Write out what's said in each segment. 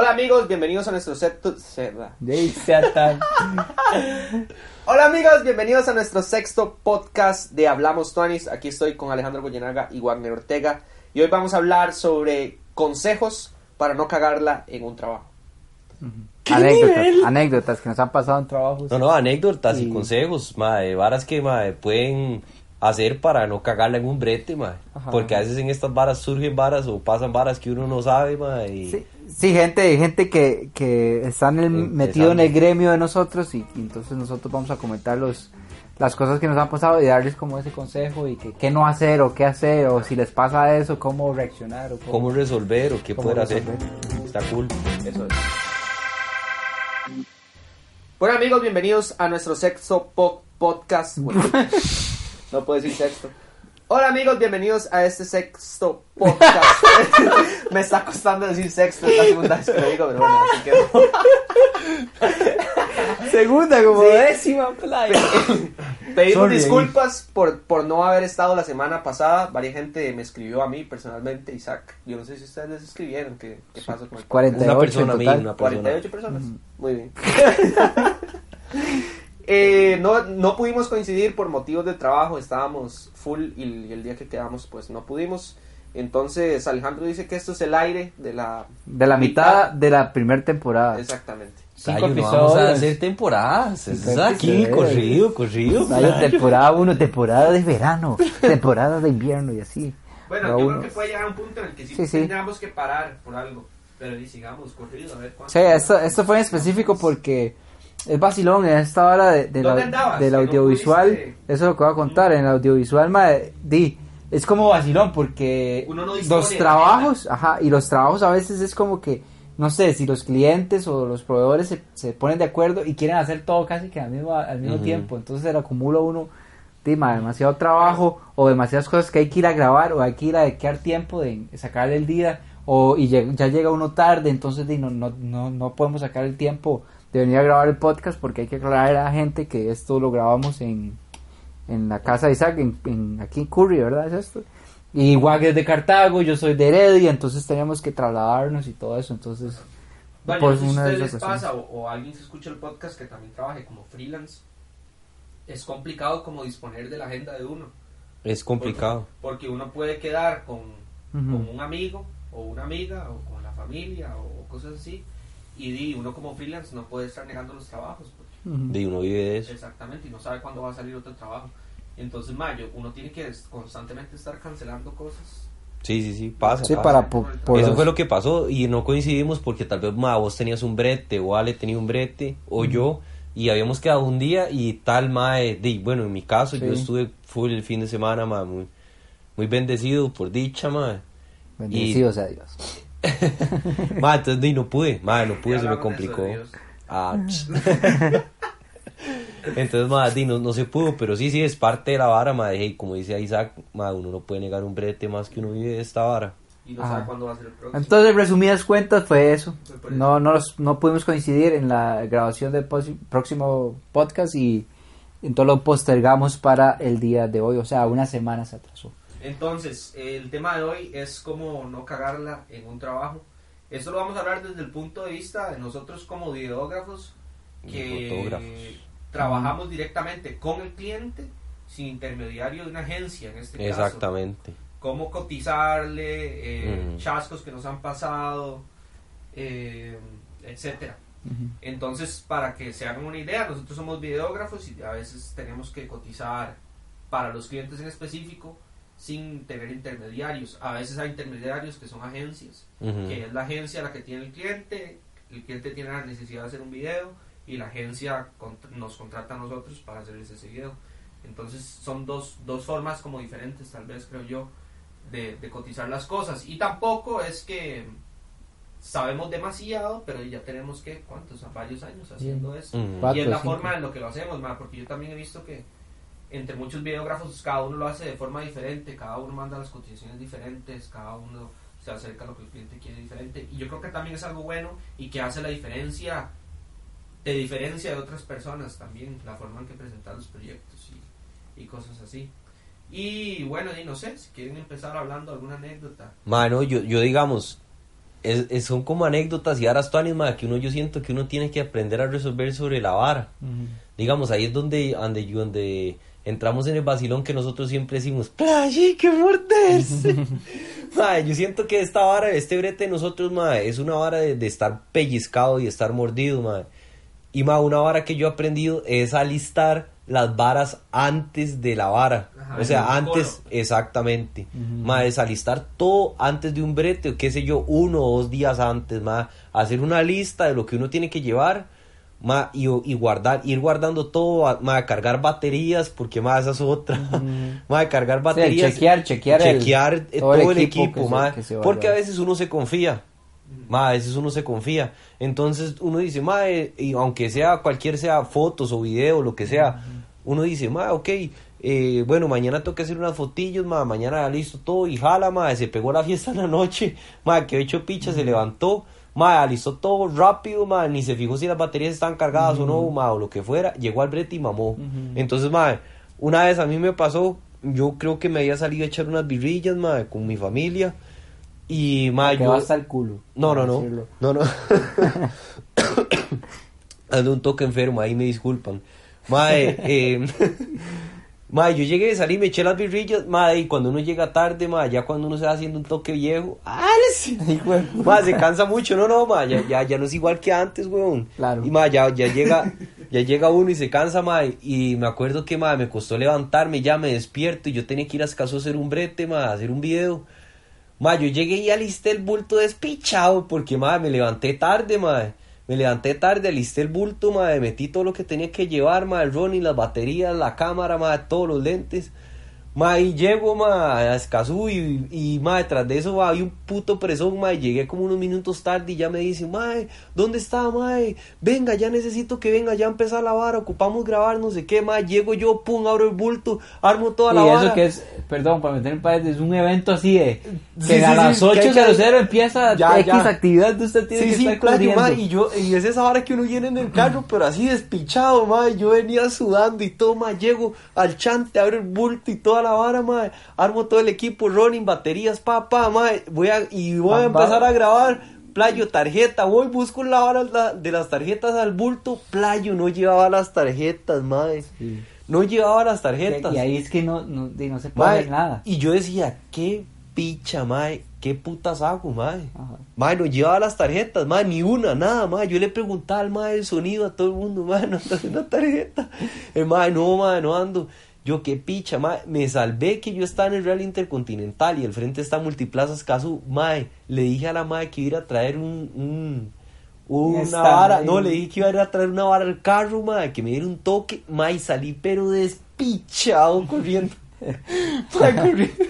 Hola amigos, bienvenidos a nuestro sexto... Hola amigos, bienvenidos a nuestro sexto podcast de Hablamos Tuanis. Aquí estoy con Alejandro Goyenaga y Wagner Ortega. Y hoy vamos a hablar sobre consejos para no cagarla en un trabajo. Anécdotas, anécdotas que nos han pasado en trabajos. No, no, anécdotas y Y- consejos, mae, varas que mae, pueden hacer para no cagarla en un brete, mae. Ajá. Porque a veces en estas varas surgen varas o pasan varas que uno no sabe, mae. y- Sí, sí, gente, gente que, que está en el, Empezando. metido en el gremio de nosotros y, y entonces nosotros vamos a comentar los, las cosas que nos han pasado y darles como ese consejo y que, qué no hacer o qué hacer o si les pasa eso, cómo reaccionar o cómo, ¿Cómo resolver o qué poder hacer? Está cool. Eso es. Bueno amigos, bienvenidos a nuestro sexto po- podcast. Bueno, no puedo decir sexto. Hola amigos, bienvenidos a este sexto podcast. Me está costando decir sexto, es la segunda vez que lo digo, pero bueno, así que... Segunda, como Sí. décima, playa. Pedimos Sorry, disculpas por, por no haber estado la semana pasada. Varias gente me escribió a mí personalmente, Isaac. Yo no sé si ustedes les escribieron. ¿Qué, qué pasó con el podcast? 48 Una persona, en a mí, total. una persona. 48 personas. Muy bien. Eh, no, no pudimos coincidir por motivos de trabajo, estábamos full y, y el día que quedamos pues no pudimos. Entonces Alejandro dice que esto es el aire de la... De la mitad de la primera temporada. Exactamente. Cinco Ay, no vamos a hacer temporadas. Eso es aquí, corrido, corrido. Playo. temporada 1, temporada de verano, temporada de invierno y así. Bueno, Pero yo uno- creo que puede llegar a un punto en el que sí, Sí, sí. tendríamos que parar por algo. Pero y sigamos corrido, a ver cuánto. Sí, esto, esto fue en específico porque es vacilón en esta hora de, de la- del no audiovisual. Eso es lo que voy a contar. En el audiovisual, di, es como vacilón porque Uno no dispone los trabajos, ajá, y los trabajos a veces es como que, no sé, si los clientes o los proveedores se, se ponen de acuerdo y quieren hacer todo casi que al mismo, al mismo tiempo. Entonces se le acumula uno di, mae, demasiado trabajo o demasiadas cosas que hay que ir a grabar o hay que ir a dedicar tiempo de sacarle el día o y lleg- ya llega uno tarde entonces di, no, no, no, no podemos sacar el tiempo de venir a grabar el podcast porque hay que aclarar a la gente que esto lo grabamos en, en la casa de Isaac en, en- aquí en Curry verdad es esto y Wag es de Cartago yo soy de Heredia entonces teníamos que trasladarnos y todo eso entonces Bueno, por una a de les pasa o, o alguien se escucha el podcast que también trabaje como freelance. Es complicado como disponer de la agenda de uno. Es complicado. Porque uno puede quedar con, Ujú. con un amigo o una amiga o con la familia o cosas así. Y di, uno como freelance no puede estar negando los trabajos. porque-. De uno vive de eso. exactamente, y no sabe cuándo va a salir otro trabajo. Entonces, mayo, uno tiene que constantemente estar cancelando cosas. Sí, sí, sí, pasa. sí pasa. para po- por Eso los- fue lo que pasó y no coincidimos porque tal vez ma, vos tenías un brete o Ale tenía un brete o yo y habíamos quedado un día y tal mae, di, bueno, en mi caso yo Sí. estuve full el fin de semana, ma, muy, muy bendecido por dicha, ma. bendecido sea Dios Ma, entonces di, no pude, ma, no pude, Ya se me complicó. Ah, entonces, ma, no, no se pudo, pero sí, sí, es parte de la vara, ma, hey, como dice Isaac, ma, uno no puede negar un brete más que uno vive de esta vara. Y no Ajá. sabe cuándo va a ser el próximo. Entonces, resumidas cuentas, fue eso. No, no, los- no pudimos coincidir en la grabación del próximo podcast y entonces lo postergamos para el día de hoy, o sea, una semana se atrasó. Entonces, el tema de hoy es cómo no cagarla en un trabajo. Esto lo vamos a hablar desde el punto de vista de nosotros como videógrafos que trabajamos directamente con el cliente sin intermediario de una agencia en este caso. Exactamente. Cómo cotizarle, eh, Mm. chascos que nos han pasado, eh, etcétera. Entonces, para que se hagan una idea, nosotros somos videógrafos y a veces tenemos que cotizar para los clientes en específico sin tener intermediarios. A veces hay intermediarios que son agencias, Ujú. que es la agencia la que tiene el cliente, el cliente tiene la necesidad de hacer un video y la agencia cont- nos contrata a nosotros para hacerles ese video. Entonces son dos, dos formas como diferentes, tal vez creo yo, de, de cotizar las cosas. Y tampoco es que sabemos demasiado, pero ya tenemos que, ¿cuántos? Varios años haciendo eso. Y es la cinco. forma en lo que lo hacemos, ma, porque yo también he visto que entre muchos videógrafos cada uno lo hace de forma diferente, cada uno manda las cotizaciones diferentes, cada uno se acerca a lo que el cliente quiere diferente. Y yo creo que también es algo bueno y que hace la diferencia, te diferencia de otras personas también, la forma en que presentar los proyectos y, y cosas así. Y bueno, y no sé, si quieren empezar hablando alguna anécdota. Mano, yo, yo digamos, es, es- son como anécdotas y aras tuanis, ma, que uno yo siento que uno tiene que aprender a resolver sobre la vara. Digamos, ahí es donde, donde, donde entramos en el vacilón que nosotros siempre decimos, ¡Playa, que morderse! Mae, yo siento que esta vara, este brete de nosotros, mae, es una vara de, de estar pellizcado y estar mordido, mae. Y mae, una vara que yo he aprendido es alistar las varas antes de la vara. Ajá, o sea, antes, coro. exactamente. Mae, es alistar todo antes de un brete, o qué sé yo, uno o dos días antes, mae. Hacer una lista de lo que uno tiene que llevar, mae, y, y guardar, ir guardando todo, a- mae, cargar baterías, porque mae, esa es otra. Mae, cargar Sí, baterías. chequear, chequear el- chequear, eh, todo el equipo se- vaya. porque a veces uno se confía. Ma, a veces uno se confía. Entonces uno dice, ma, eh, y aunque sea cualquier sea fotos o video, lo que sea, uno dice, ma, ok, eh, bueno, mañana tengo que hacer unas fotillos, ma, mañana listo todo y jala, ma, se pegó la fiesta en la noche, ma, que hecho picha, se levantó, ma, alistó todo rápido, ma, ni se fijó si las baterías están cargadas o no, ma, o lo que fuera, llegó al brete y mamó. Entonces, ma, una vez a mí me pasó, yo creo que me había salido a echar unas birrillas, ma, con mi familia. Y, ma, Que yo... hasta el culo. No, no, no. decirlo. No, no. Ando un toque enfermo, ahí me disculpan. Mae, eh, mae, yo llegué, salí, me eché las birrillas, mae, y cuando uno llega tarde, mae, ya cuando uno se va haciendo un toque viejo, ¡ah! de- Mae, se cansa mucho, no, no, mae, ya, ya, ya no es igual que antes, weón. Claro. Y mae, ya, ya llega, ya llega uno y se cansa, mae, y me acuerdo que, mae, me costó levantarme, ya me despierto, y yo tenía que ir a escaso a hacer un brete, mae, a hacer un video. Ma, yo llegué y alisté el bulto despichado porque, ma, me levanté tarde, ma. Me levanté tarde, alisté el bulto, ma, metí todo lo que tenía que llevar, ma, el Ronnie, las baterías, la cámara, ma, todos los lentes. Ma, y llego, ma, a Escazú y, y, ma, detrás de eso, había un puto presón, ma, y llegué como unos minutos tarde y ya me dice, ma, ¿dónde está, ma? Venga, ya necesito que venga, ya empezar la vara, ocupamos grabar, no sé qué, ma, llego yo, pum, abro el bulto, armo toda la Y vara. eso que es, perdón, para meter en paréntesis, es un evento así de que Sí, a sí, las sí, que hay 8.00 empieza Ya, X ya. actividad que usted tiene Sí, que estar ma, y yo, y es esa hora que uno viene en el carro, pero así despichado, ma, y yo venía sudando y todo, ma, llego al chante, abro el bulto y toda la vara, ma, armo todo el equipo, running, baterías, pa, pa, ma, voy a, y voy a empezar a grabar, playo, tarjeta, voy, busco la vara de las tarjetas al bulto, playo, no llevaba las tarjetas, ma, Sí. no llevaba las tarjetas. Y ahí es que no, no, no se puede Mae, hacer nada. Y yo decía, qué picha, mae, qué putas hago, mae. Ajá. Mae, no llevaba las tarjetas, mae, ni una, nada, mae. Yo le preguntaba al mae el sonido a todo el mundo, mae, no ando haciendo tarjeta. El mae, no, mae, no ando. Yo, qué picha, mae. Me salvé que yo estaba en el Real Intercontinental y el frente está Multiplazas Casu, mae. Le dije a la mae que iba a ir a traer un, un Un una vara, no, le dije que iba a ir a traer una vara al carro, mae, que me diera un toque, mae, y salí pero despichado corriendo. Mae, corriendo.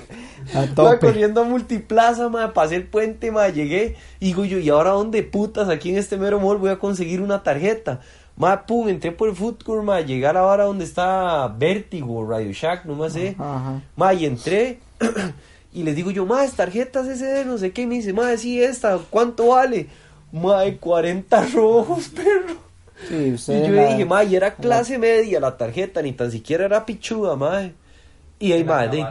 A Mae, corriendo a Multiplaza, mae, pasé el puente, mae, llegué, y digo yo, ¿y ahora dónde putas aquí en este mero mall voy a conseguir una tarjeta? Mae, pum, entré por el food court, mae, llegué a la hora donde está Vertigo, Radio Shack, no más sé. Ajá. Ma, y entré y les digo yo, ma, es tarjetas SD, no sé qué. Y me dice, ma, sí, esta, ¿cuánto vale? Ma, 40 rojos, perro. Sí, usted Y yo la- dije, ma, y era clase media la tarjeta, ni tan siquiera era pichuda, ma. Y ahí, ma, de-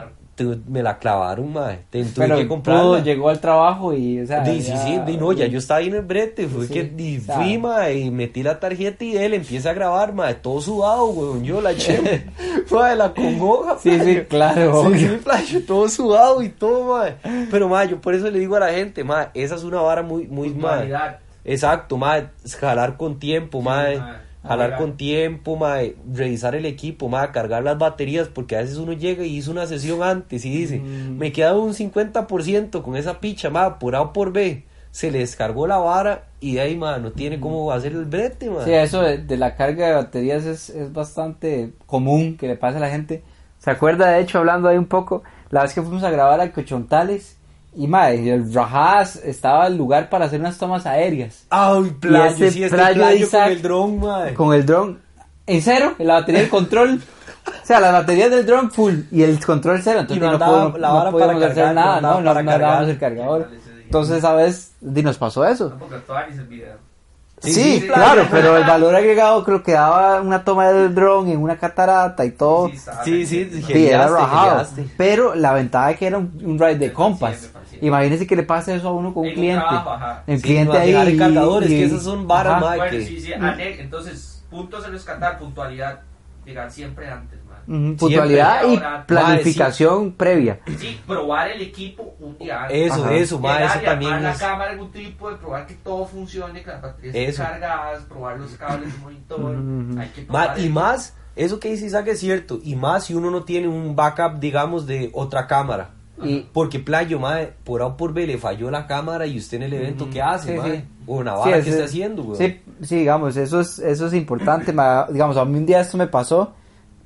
me la clavaron, ma. Te- tuve Pero que comprarla. llegó al trabajo y, o sea, sí, ya- sí, di, no, ya yo estaba ahí en el brete, fue Sí, que sí, sea. fui, ma, y metí la tarjeta y él empieza a grabar, ma, todo sudado, weón, yo la eché, ma, la congoja, Sí, sí, claro, Sí, sí, playo, todo sudado y todo, ma, pero, ma, yo por eso le digo a la gente, ma, esa es una vara muy, muy, ma, Puntualidad. exacto, ma, es jalar con tiempo, ma, Sí, ma. Jalar con tiempo, ma, revisar el equipo, ma, cargar las baterías, porque a veces uno llega y hizo una sesión antes y dice, Mm. me queda un 50% con esa picha, ma, por A o por B, se le descargó la vara y de ahí, ma, no tiene cómo hacer el brete, ma. Sí, eso de, de la carga de baterías es, es bastante común que le pase a la gente. ¿Se acuerda, de hecho, hablando ahí un poco, la vez que fuimos a grabar a Cochontales? Y madre, el Rajas estaba el lugar para hacer unas tomas aéreas. Ay, playo, ese sí, este playo playo, de Isaac con el dron, ma. Con el dron en cero, en la batería del control. O sea, las baterías del dron full y el control cero. Entonces Y no no, andaba podíamos, la no podíamos para hacer cargar, nada, no no, no, no cargar. el cargador. Entonces, esa vez di, nos pasó eso. Sí, Sí, sí, claro, pero el valor agregado creo que daba una toma del dron en una catarata y todo. Sí, Sí, sí, Sí, era geniaste, rajado. geniaste. Pero la ventaja es que era un, un ride de compas. Siempre, Imagínese que le pase eso a uno con un En un cliente. trabajo. El Sí, cliente ahí. dejar el cargador, es y- que esas son varas. Bueno, que- sí, sí, entonces, puntos a rescatar, puntualidad, llegar siempre antes, man. Ujú, Puntualidad y Ahora, planificación previa. Sí, probar el equipo un día antes. Eso, Ajá. eso, Llegar eso también armar la es... cámara en un trípode, probar que todo funcione, que las baterías estén cargadas, probar los cables del monitor, Ujú. hay que Ma- probar y el- más, eso que dice Isaac es cierto, y más si uno no tiene un backup, digamos, de otra cámara. Y Porque playo, mae, por A o por B le falló la cámara y usted en el evento, ¿qué hace, Sí, sí. O Sí, es- que está haciendo, güey. Sí, sí, digamos, eso es, eso es importante. ma- digamos, a mí un día esto me pasó.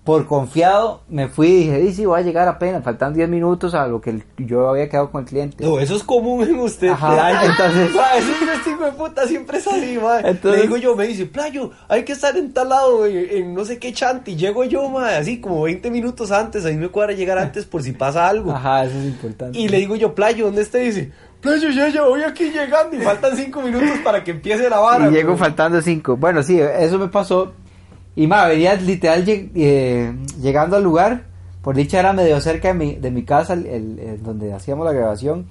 Por confiado, me fui y dije, "Di, sí, voy a llegar apenas. Faltan 10 minutos a lo que yo había quedado con el cliente. No, eso es común en usted, Ajá, entonces- Ma, ese ese hijo de puta siempre es así. Entonces- Le digo yo, me dice, playo, hay que estar en tal lado, en, en no sé qué chanti. Llego yo, mae, así como 20 minutos antes. A mí me cuadra llegar antes por si pasa algo. Ajá, eso es importante. Y le digo yo, Playo, ¿dónde está? Dice, Playo, ya, ya voy aquí llegando y faltan cinco minutos para que empiece la vara. Y llego güey". faltando 5. Bueno, sí, eso me pasó. Y ma, venía literal eh, llegando al lugar. Por dicha era medio cerca de mi, de mi casa, el donde hacíamos la grabación.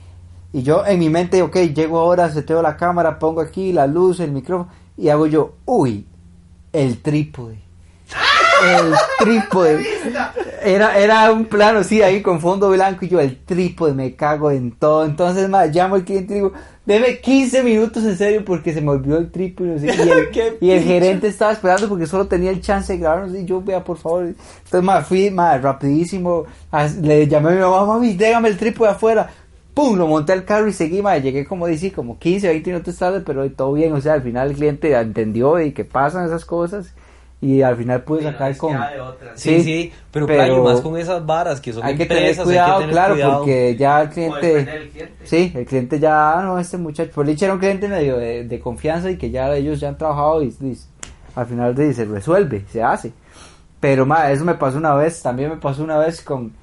Y yo en mi mente, ok, llego ahora, seteo la cámara, pongo aquí la luz, el micrófono. Y hago yo, uy, el trípode. El trípode. Era, era un plano, sí, ahí con fondo blanco. Y yo, el trípode, me cago en todo. Entonces, ma, llamo al cliente y digo, deme 15 minutos en serio porque se me olvidó el trípode. no sé, Y el, y el gerente estaba esperando porque solo tenía el chance de grabarnos. Y yo, vea, por favor. Entonces, ma, fui, ma, rapidísimo. a- Le llamé a mi mamá, mami, déjame el trípode afuera. Pum, lo monté al carro y seguí, ma, llegué como dice, como 15, 20 minutos tarde, pero todo bien, o sea, al final el cliente entendió y que pasan esas cosas y al final pude sacar es con... otras. Sí, Sí, sí, pero, pero más con esas varas que son hay que tener empresas, cuidado, hay que tener claro, cuidado. porque ya el cliente... defender el cliente. Sí, el cliente ya, ah, no, este muchacho, por dicha era un cliente medio de, de confianza y que ya ellos ya han trabajado y, y al final de- se resuelve, se hace. Pero ma, eso me pasó una vez, también me pasó una vez con,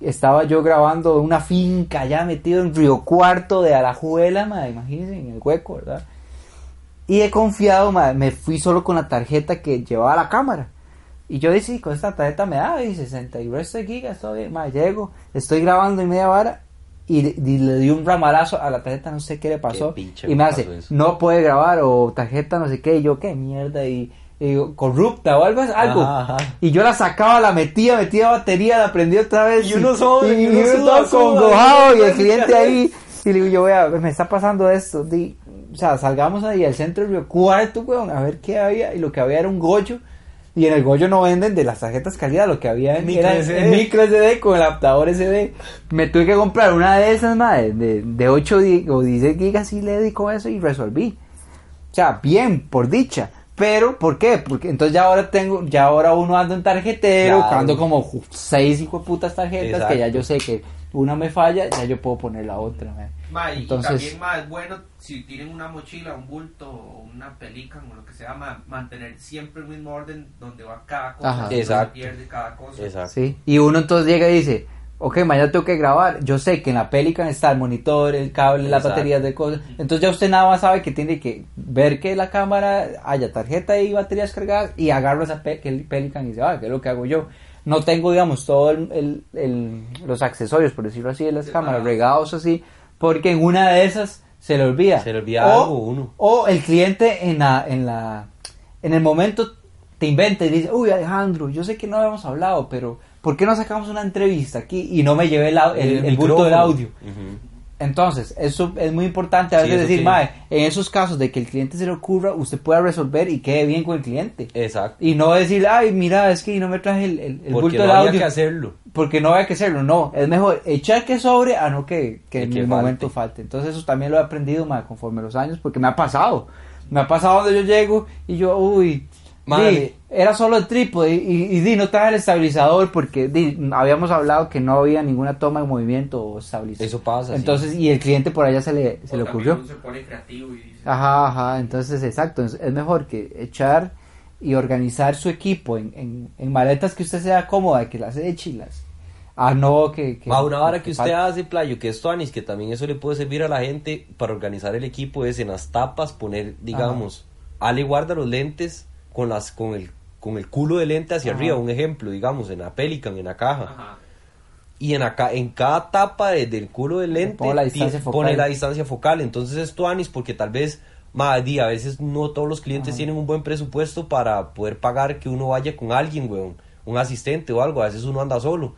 estaba yo grabando una finca ya metido en Río Cuarto de Alajuela, ma, imagínense, en el hueco, ¿verdad? Y he confiado, me fui solo con la tarjeta que llevaba la cámara. Y yo dije, sí, con esta tarjeta me da, y 60 y resto de gigas, todo bien, llego, estoy grabando en media vara y, y le di un ramalazo a la tarjeta, no sé qué le pasó. picha y me hace, no puede grabar o tarjeta no sé qué, y yo, qué mierda, y, y digo, corrupta o algo, algo. Ajá, ajá. Y yo la sacaba, la metía, metía batería, la prendía otra vez. Y uno solo, y, y uno todo congojado, y el cliente ahí. Y le digo, yo, vea, me está pasando esto. Di, o sea, salgamos ahí al centro del Río Cuarto, weón, a ver qué había. Y lo que había era un goyo. Y en el goyo no venden de las tarjetas calidad, lo que había Micro era SD. micro SD con el adaptador SD. Me tuve que comprar una de esas, madre, de, de 8 di- o 16 gigas y le di con eso y resolví. O sea, bien, por dicha. Pero, ¿por qué? Porque entonces ya ahora tengo, ya ahora uno anda en tarjetero, Claro. ando como seis hijo de putas tarjetas que ya yo sé que una me falla, ya yo puedo poner la otra. man. Ma, y, y Entonces- también más bueno si tienen una mochila, un bulto o una pelican o lo que sea, ma, mantener siempre el mismo orden donde va cada cosa, Ajá. Exacto. pierde cada cosa. Exacto. ¿sí? Y uno entonces llega y dice, ok, mañana tengo que grabar. Yo sé que en la Pelican está el monitor, el cable, las Exacto. baterías de cosas. Entonces ya usted nada más sabe que tiene que ver que la cámara haya tarjeta y baterías cargadas y agarro esa pe- el Pelican y dice, ah, ¿qué es lo que hago yo? No tengo, digamos, todos el, el- los accesorios, por decirlo así, de las Separados. cámaras regados así, porque en una de esas se le olvida. Se le olvida O- algo, uno. O el cliente en la, en la, en el momento te inventa y dice, uy Alejandro, yo sé que no habíamos hablado, pero ¿por qué no sacamos una entrevista aquí y no me llevé el, el, el bulto del audio? Entonces, eso es muy importante a veces decir, sí. mae, en esos casos de que el cliente se le ocurra, usted pueda resolver y quede bien con el cliente. Exacto. Y no decir, ay, mira, es que no me traje el, el, el Porque bulto no del había audio que hacerlo. porque no había que hacerlo, no, es mejor echar que sobre a no que, que en que el falte. momento falte. Entonces eso también lo he aprendido ma, conforme los años, porque me ha pasado. Me ha pasado donde yo llego y yo, uy, Madre. di, era solo el trípode y, y, y di, no traje el estabilizador porque di, habíamos hablado que no había ninguna toma de movimiento o estabilizador. Eso pasa. sí. Entonces, y el cliente por allá se le, se O le ocurrió. se pone creativo y dice, Ajá, ajá, entonces exacto, es, es mejor que echar y organizar su equipo en, en, en maletas que usted sea cómoda, que las eche y las... Ah, no, que... que Ma, una vara que usted falta. hace, Playo, que esto Anis, que también eso le puede servir a la gente para organizar el equipo, es en las tapas poner, digamos, Ale guarda los lentes con las con el con el culo de lente hacia Ajá. arriba, un ejemplo, digamos, en la Pelican, en la caja. ajá. y en acá en cada tapa de- del culo del lente pone la distancia focal. pone la distancia focal. Entonces es tuanis porque tal vez, ma, di, a veces no todos los clientes tienen un buen presupuesto para poder pagar que uno vaya con alguien, weón, un asistente o algo. A veces uno anda solo.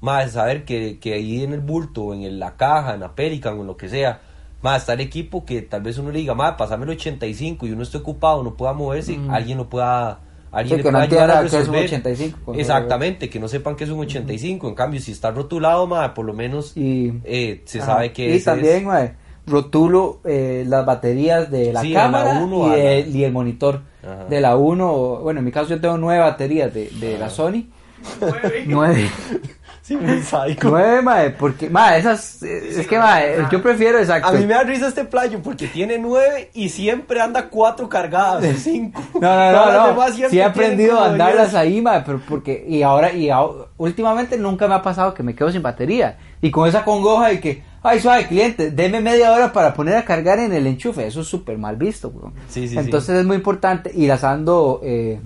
Más saber que, que ahí en el bulto, en el- la caja, en la Pelican o en lo que sea, más está el equipo que tal vez uno le diga, más pasame el 85 y uno esté ocupado, no pueda moverse, Mm. alguien lo pueda. Alguien Sí, le que no pueda ayudar que es un resolver. 85, con todo. Exactamente, que no sepan que es un 85. En cambio, si está rotulado, ma, por lo menos Y, eh, se ajá. sabe que Y ese también, es- mae, rotulo eh, las baterías de la Sí, de la cámara uno y, a la- de- y el monitor Ajá. de la 1. Bueno, en mi caso yo tengo nueve baterías de, de la Sony. Nueve. Sí, muy sádico. nueve, mae, porque, mae, esas, es que, mae, yo prefiero, exacto. A mí me da risa este playo porque tiene nueve y siempre anda cuatro cargadas, o cinco. No, no, no, no. Sí he aprendido a andarlas ahí, mae, pero porque y ahora y ahora- últimamente nunca me ha pasado que me quedo sin batería y con esa congoja de que, ay, suave cliente, deme media hora para poner a cargar en el enchufe, eso es súper mal visto, weón. Sí, sí, Entonces es muy importante y las ando eh,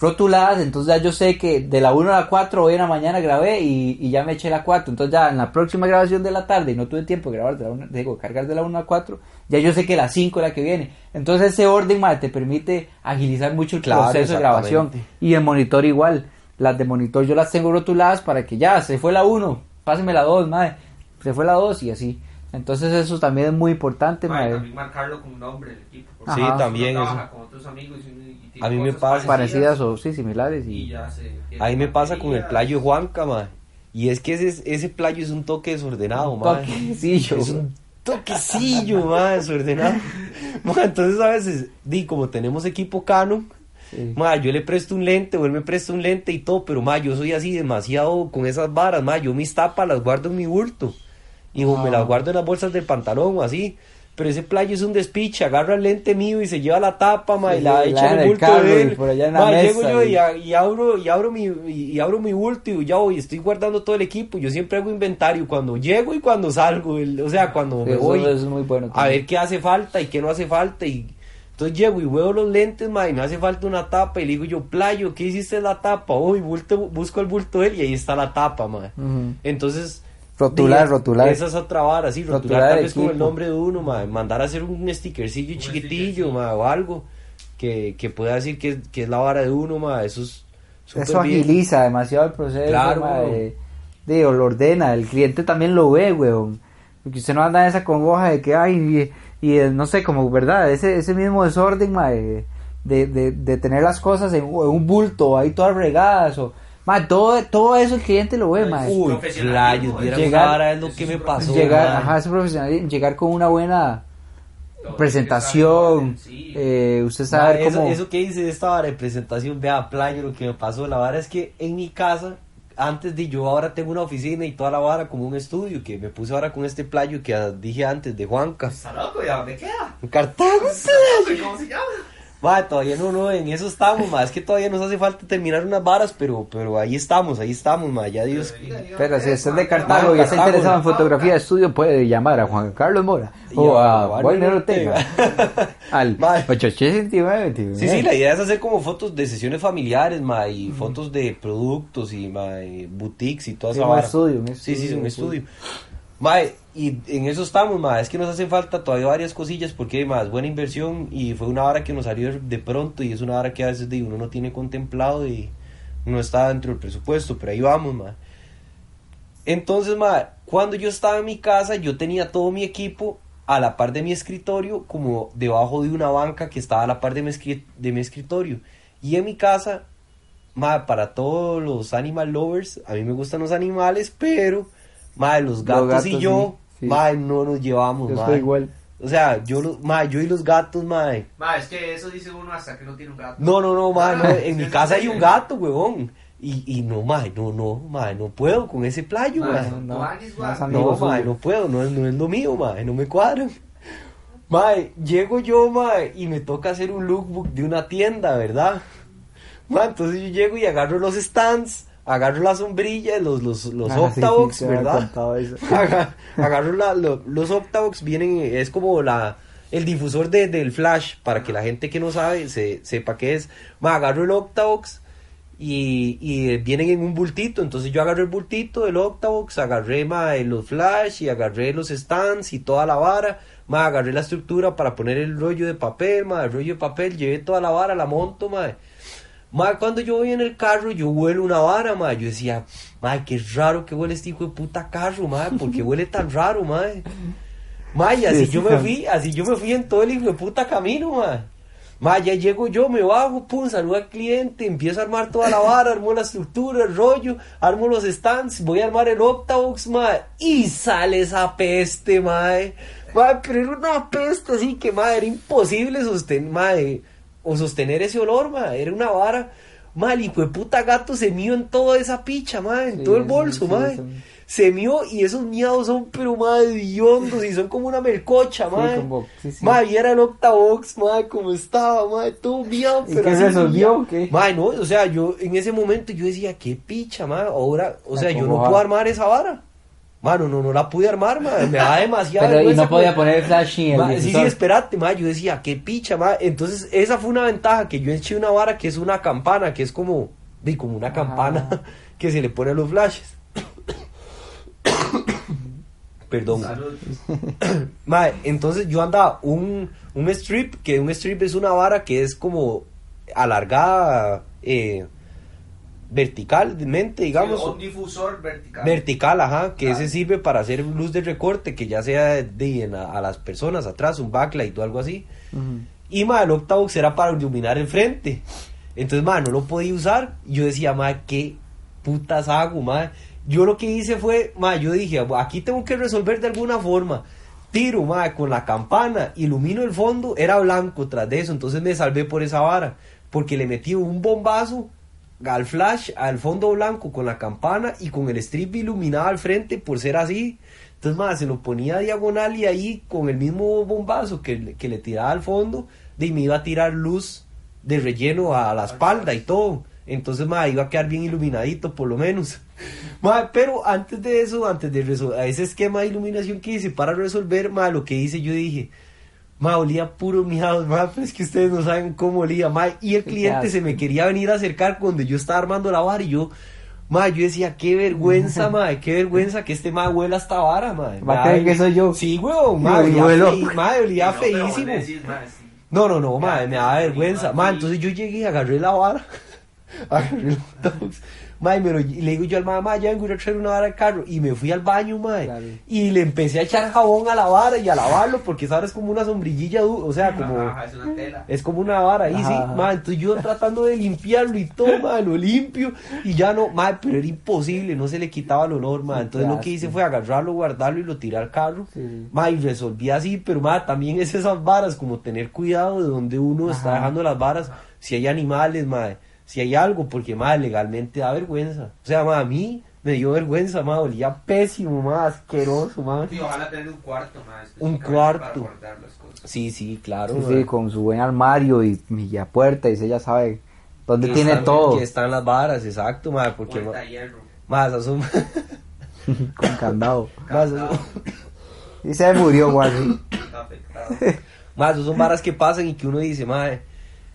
rotuladas, entonces ya yo sé que de la 1 a la 4 hoy en la mañana grabé y, y ya me eché la 4, entonces ya en la próxima grabación de la tarde y no tuve tiempo de grabar de la 1, digo, cargar de la 1 a la 4, ya yo sé que la 5 es la que viene. Entonces ese orden mae, te permite agilizar mucho el Claro, proceso de grabación y el monitor igual. Las de monitor yo las tengo rotuladas para que ya se fue la 1, páseme la 2, madre. Se fue la 2 y así. Entonces eso también es muy importante, mae. también marcarlo con un nombre del equipo. porque Sí, uno también trabaja eso. con otros amigos y, uno- A mí me cosas pasa. Parecidas o sí, similares y y ya se tiene A mí me pasa con el playo de Juanca, ma. Y es que ese, ese playo es un toque desordenado, Un ma. toquecillo. Es un toquecillo, ma, desordenado. Ma, entonces a veces, di, como tenemos equipo Canon, Sí. ma, yo le presto un lente o él me presta un lente y todo, pero ma, yo soy así demasiado con esas varas, ma. Yo mis tapas las guardo en mi bulto. Y o me las guardo en las bolsas del pantalón o así. Pero ese playo es un despiche, agarra el lente mío y se lleva la tapa, ma, Sí, y la echa en el bulto carro de y él. por allá en la Ma, llego mesa yo y- y, a- y abro y abro mi y, abro mi bulto y ya voy, estoy guardando todo el equipo. Yo siempre hago inventario cuando llego y cuando salgo, el- o sea, cuando me Eso- voy eso es muy bueno a ver qué hace falta y qué no hace falta y entonces llego y veo los lentes, ma, y me hace falta una tapa y le digo yo, "Playo, ¿qué hiciste en la tapa?" Hoy busco el bulto de él y ahí está la tapa, ma. Entonces Rotular, rotular. Esa es otra vara, sí, rotular, Rotular tal el vez con el nombre de uno, ma, mandar a hacer un stickercillo Un chiquitillo, ma, o algo que, que pueda decir que, que es la vara de uno, ma, eso es Eso bien. agiliza demasiado el proceso, Claro, weón. digo, lo ordena, el cliente también lo ve, weón. Porque usted no anda en esa congoja de que, ay, y, y, eh, no sé, como, ¿verdad? Ese, ese mismo desorden, mae, de, de, de tener las cosas en, en un bulto, ahí todas regadas, o, mae, todo, todo eso el cliente lo ve, mae. Uy, playos, vieras llegar- es lo que me pasó. llegar, ma. ajá, ese profesional, llegar con una buena Todo presentación, sí. eh, usted Ma, sabe eso, cómo... eso que dice esta vara de presentación, vea, playo, lo que me pasó, la vara es que en mi casa, antes de yo ahora tengo una oficina y toda la vara como un estudio, que me puse ahora con este playo que dije antes, de Juanca. Está loco, ¿y a dónde queda? En Cartago, ¿Cómo se llama? Ma, todavía no, no, en eso estamos, ma, es que todavía nos hace falta terminar unas varas, pero, pero ahí estamos, ahí estamos, ma, ya Dios. Pero si usted es de Cartago y está interesado en fotografía de estudio, puede llamar a Juan Carlos Mora o a Wagner Ortega. Al Mae. 869 Sí, sí, la idea es hacer como fotos de sesiones familiares, ma, y fotos de productos y, ma, y boutiques y toda esa un vara. estudio, un Sí, sí, estudio, sí, un un estudio. Ma, y en eso estamos, ma, es que nos hace falta todavía varias cosillas porque, ma, es buena inversión y fue una hora que nos salió de pronto y es una hora que a veces digo, uno no tiene contemplado y no está dentro del presupuesto, pero ahí vamos, ma. Entonces, ma, cuando yo estaba en mi casa, yo tenía todo mi equipo a la par de mi escritorio, como debajo de una banca que estaba a la par de mi, escri- de mi escritorio. Y en mi casa, ma, para todos los animal lovers, a mí me gustan los animales, pero, ma, los gatos, gatos, y yo, sí, sí. ma, no nos llevamos, Yo ma. soy igual. O sea, yo, los- ma, yo y los gatos, ma. Ma, es que eso dice uno hasta que no tiene un gato. No, no, no, ma, no, en mi casa hay un gato, huevón. Y, y no, ma, no, no, ma, no puedo con ese playo, Ma, ma. son no, no No, mae, suyo. no puedo, no es, no es lo mío, mae, no me cuadran. Mae, llego yo, mae, y me toca hacer un lookbook de una tienda, ¿verdad? Mae, entonces yo llego y agarro los stands, agarro la sombrilla, los, los, los Ah, sí, sí, Octavox, ¿verdad? agarro la- lo- los Octavox, vienen, es como la el difusor de, del flash, para que la gente que no sabe se, sepa qué es. Mae, agarro el Octavox y, y vienen en un bultito. Entonces yo agarré el bultito del Octavox, agarré mae, los flash y agarré los stands y toda la vara. Mae, agarré la estructura para poner el rollo de papel, el rollo de papel, llevé toda la vara, la monto, mae. Mae, cuando yo voy en el carro, yo huelo una vara, mae. Yo decía, mae, qué raro que huele este hijo de puta carro, mae, porque huele tan raro, mae. Mae, y así Sí, yo sí. me fui, así yo me fui en todo el hijo de puta camino, mae. Ma, ya llego yo, me bajo, pum, saludo al cliente, empiezo a armar toda la vara, armo la estructura, el rollo, armo los stands, voy a armar el Octavox, ma, y sale esa peste, mae. Ma, pero era una peste así que, ma, era imposible sostener, ma, o sostener ese olor, ma, era una vara. Ma, el hijo de puta gato se mió en toda esa picha, ma, en Sí, todo el bolso, sí, ma. Se mió y esos miados son, pero, ma, hediondos y son como una melcocha, Sí, ma. como- sí, sí. Ma, y era el Octavox, ma, como estaba, ma, todo miado, ¿Y pero qué así resolvió, qué? Ma, no, o sea, yo en ese momento yo decía, qué picha, ma, ahora, o sea, yo no puedo armar esa vara. Mano, no, no la pude armar, ma, me da demasiado. Pero y no podía poner flash ni el Ma, sí, sí, espérate, ma, yo decía, qué picha, ma. Entonces, esa fue una ventaja, que yo eché una vara que es una campana, que es como, di, como una Ajá. campana que se le pone a los flashes. Perdón. Mae, entonces yo andaba un, un strip, que un strip es una vara que es como alargada eh, verticalmente, digamos. Sí, un difusor vertical. Vertical, ajá, que Claro. ese sirve para hacer luz de recorte, que ya sea de, en a, a las personas atrás, un backlight o algo así. Ujú. Y ma, el Octavox era para iluminar el frente. Entonces, ma, no lo podía usar. Yo decía, ma, qué putas hago, ma. Yo lo que hice fue, ma, yo dije, aquí tengo que resolver de alguna forma. Tiro, ma, con la campana, ilumino el fondo, era blanco tras de eso. Entonces me salvé por esa vara. Porque le metí un bombazo al flash, al fondo blanco con la campana y con el strip iluminado al frente por ser así. Entonces, más se lo ponía diagonal y ahí con el mismo bombazo que, le- que le tiraba al fondo, de me iba a tirar luz de relleno a la espalda y todo. Entonces, ma, iba a quedar bien iluminadito por lo menos. Ma, pero antes de eso, antes de resolver ese esquema de iluminación que hice para resolver, ma, lo que hice, yo dije, ma, olía puro miados, ma, pero es que ustedes no saben cómo olía, ma. Y el cliente se me quería venir a acercar cuando yo estaba armando la vara y yo, ma, yo decía, qué vergüenza, ma, qué vergüenza que este ma huela esta vara, ma. Va a que soy yo. Sí, weón, ma, Y olía, ma, olía feísimo. decís, ma, sí. No, no, no, ma, me daba Sí, vergüenza. ma, entonces yo llegué, agarré la vara, agarré los dogs, ma, y, me lo- y le digo yo al mamá, ya vengo a a traer una vara al carro, y me fui al baño, ma, Claro. y le empecé a echar jabón a la vara y a lavarlo, porque esa vara es como una sombrillilla, o sea, como... Ajá, es una tela. Es como una vara ahí, sí, Ajá. ma, entonces yo tratando de limpiarlo y todo, ma, lo limpio y ya no, ma, pero era imposible, no se le quitaba el olor, ma, entonces lo que hice fue agarrarlo, guardarlo y lo tiré al carro, Sí, sí. ma, y resolví así, pero ma, también es esas varas, como tener cuidado de donde uno está dejando las varas, si hay animales, ma, si hay algo, porque, ma, legalmente da vergüenza, o sea, ma, a mí me dio vergüenza, ma, olía pésimo, ma, asqueroso, ma. Sí, ojalá tener un cuarto más. Un cuarto. Para guardar las cosas. Sí, sí, claro, Sí, sí, con su buen armario y, y ya puerta y se ya sabe dónde Que tiene están- todo Que están las varas, exacto, ma, porque, Puerta esas son... con candado. Más. Y se murió, afectado. más, son varas que pasan y que uno dice, madre,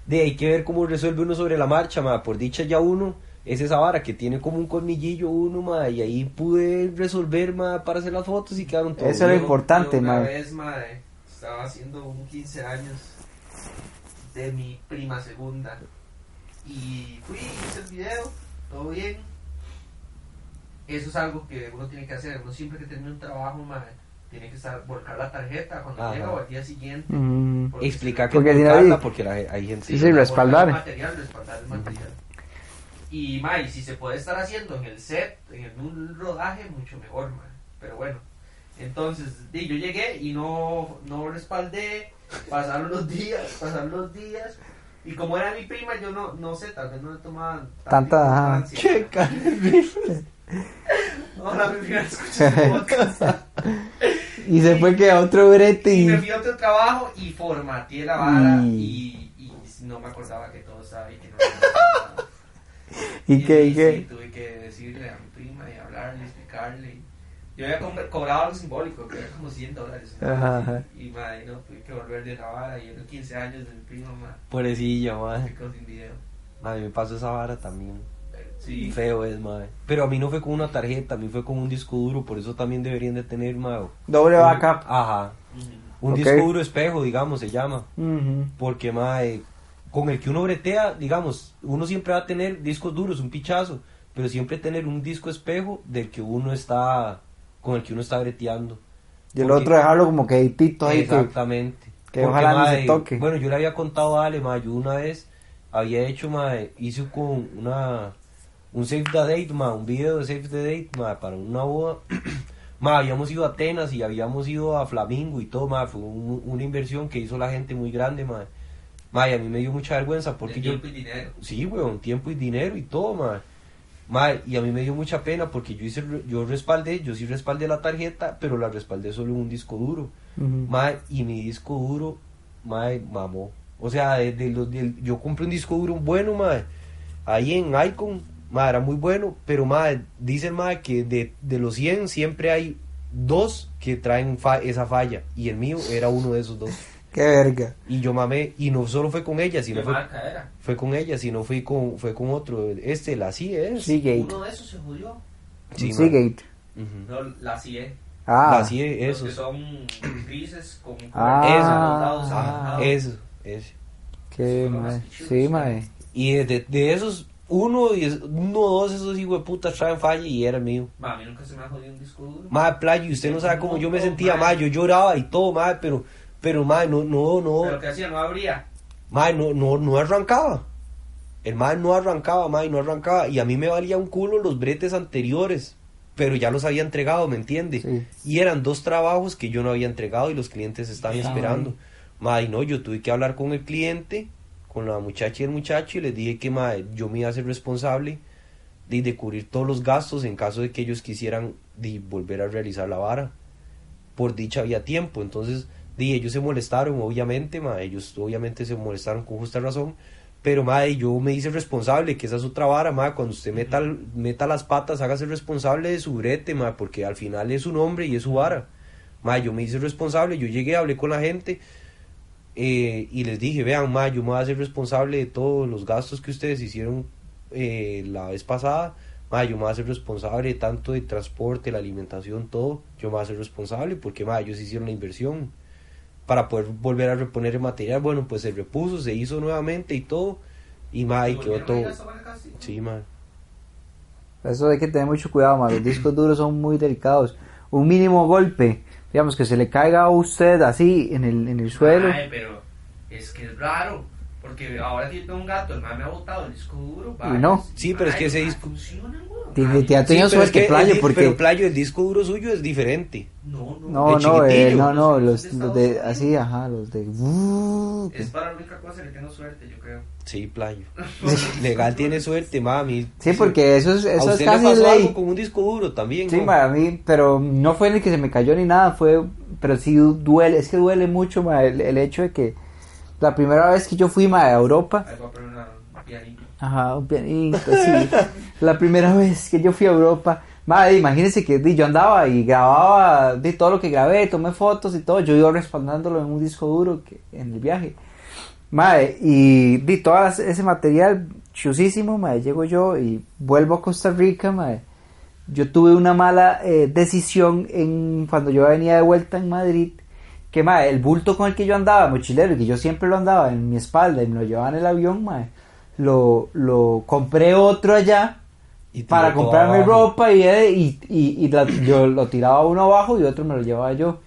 de hay que ver cómo resuelve uno sobre la marcha, madre. Por dicha ya uno es esa vara que tiene como un colmillillo uno, madre, y ahí pude resolver, madre, para hacer las fotos y quedaron todo Eso era importante, una vez, mae, estaba haciendo un 15 años de mi prima segunda. Y fui, hice el video, todo bien. Eso es algo que uno tiene que hacer. Uno siempre que termina un trabajo, mae, tiene que estar, volcar la tarjeta cuando Ajá. llega o al día siguiente. Mm. porque Explica si que Porque ahí- porque la- hay gente... Sí, sí, respaldar. el material, respaldar el material. Y, mae, si se puede estar haciendo en el set, en el, un rodaje, mucho mejor, mae. Pero bueno, entonces, di, yo llegué y no, no respaldé, pasaron los días, pasaron los días, y como era mi prima, yo no, no sé, tal vez no le tomaban Tanta, Carlos. Ahora me fui a escuchar el podcast. Y se fue que a otro brete Y y... me fui a otro trabajo y formateé la vara Y- y, y no me acordaba que todo estaba ahí, que no nada. ¿Y qué? ¿Y sí, qué? tuve que decirle a mi prima y hablarle, explicarle. Yo había co- cobrado algo simbólico, que era como 100 dólares. ¿no? Ajá, ajá. Y madre, no, tuve que volver de la vara y eran 15 años de mi prima, madre. Se madre. quedó sin video. Madre, me pasó esa vara también. Sí. Feo es, mae. Pero a mí no fue con una tarjeta, a mí fue con un disco duro, por eso también deberían de tener, mae. Doble backup. Ajá. Un disco duro espejo, digamos, se llama. Porque, mae, con el que uno bretea, digamos, uno siempre va a tener discos duros, un pichazo, pero siempre tener un disco espejo del que uno está, con el que uno está breteando. Y el Porque- otro dejarlo como que editito ahí. Exactamente. que Porque, ojalá no se toque. Bueno, yo le había contado a Ale, mae, yo una vez había hecho, mae, hice con una, un save the date, mae, un video de save the date, mae, para una boda. mae, habíamos ido a Atenas y habíamos ido a Flamingo y todo, mae, fue un- una inversión que hizo la gente muy grande, mae. Mae, a mí me dio mucha vergüenza porque yo... tiempo y dinero. Sí, weón, tiempo y dinero y todo, mae. Mae, y a mí me dio mucha pena porque yo hice, yo respaldé, yo sí respaldé la tarjeta, pero la respaldé solo en un disco duro. Ujú. Mae, y mi disco duro, mae, mamó. O sea, desde los, del- yo compré un disco duro bueno, mae, ahí en Icon, mae, era muy bueno, pero dicen mae que de, de los 100 siempre hay dos que traen fa- esa falla, y el mío era uno de esos dos. Qué verga. Y yo mamé, y no solo fue con ella, ¿Qué sino fue, era? fue con ella, sino fui con, fue con otro, este, la CIE es. Seagate. Uno de esos se jodió. Sí. Seagate. No, la CIE. Ah. La CIE, Los que esos. son grises con Ah. esos Ah. Eso, ese. Qué mae. Sí, mae. Y de, de esos, uno, y uno o dos, esos hijos de puta traen falla y era mío. Ma, a mí nunca se me ha jodido un disco duro. Madre, playo, y usted no sabe cómo yo me sentía, madre, yo lloraba y todo, madre, pero, pero, madre, no, no, Pero no, que hacía, no abría. madre, no, no, no arrancaba. El madre no arrancaba, madre, no arrancaba. Y a mí me valía un culo los bretes anteriores, pero ya los había entregado, ¿me entiende? Sí. Y eran dos trabajos que yo no había entregado y los clientes estaban Ay. esperando. Madre, no, yo tuve que hablar con el cliente, con la muchacha y el muchacho, y les dije que, madre, yo me iba a hacer responsable de, de cubrir todos los gastos en caso de que ellos quisieran de, volver a realizar la vara. Por dicha había tiempo, entonces di, ellos se molestaron, obviamente, ellos obviamente se molestaron con justa razón, pero madre, yo me hice responsable, que esa es otra vara, ma, cuando usted meta, meta las patas, hágase responsable de su brete, porque al final es su nombre y es su vara. Yo me hice responsable, yo llegué, hablé con la gente eh, y les dije, vean, ma, yo me voy a hacer responsable de todos los gastos que ustedes hicieron eh, la vez pasada. Ma, yo me voy a hacer responsable tanto de transporte, la alimentación, todo. Yo me voy a hacer responsable porque, ma, ellos hicieron la inversión para poder volver a reponer el material. Bueno, pues se repuso, se hizo nuevamente y todo. Y, ma, y quedó ¿Volvieron a todo. Sí, ma. Eso hay que tener mucho cuidado, mae. Los discos duros son muy delicados. Un mínimo golpe, digamos que se le caiga a usted así en el, en el suelo. Ay, pero es que es raro. Porque ahora tengo un gato, el mae me ha botado el disco duro. Y no. Sí, pero es que ese disco- Funciona, güey. Tiene- te ha Sí, tenido es suerte, que Playo, el porque... Pero Playo, el disco duro suyo es diferente. No, no. No, de no, eh, no, no, los, Los de así, ajá, los de... Es para la única cosa que tengo suerte, yo creo. Sí, Playo. Legal tiene suerte, mami. Sí, porque eso es, a eso es usted casi le pasó algo con un disco duro también. Sí, ¿no? ma, a mí, pero no fue en el que se me cayó ni nada, fue, pero sí duele, es que duele mucho, ma, el, el hecho de que la primera vez que yo fui, ma, a Europa, Ahí voy a poner una un pianito. ajá, un pianito, sí, la primera vez que yo fui a Europa, ma, imagínense que yo andaba y grababa, di todo lo que grabé, tomé fotos y todo, yo iba respaldándolo en un disco duro que, en el viaje, Mae, y di todo ese material chusísimo, mae, llego yo y vuelvo a Costa Rica, mae. Yo tuve una mala eh, decisión en cuando yo venía de vuelta en Madrid, que mae, el bulto con el que yo andaba, mochilero, y que yo siempre lo andaba en mi espalda y me lo llevaba en el avión, mae, lo, lo compré otro allá Y para comprarme ropa y, eh, y, y, y la- yo lo tiraba uno abajo y otro me lo llevaba yo.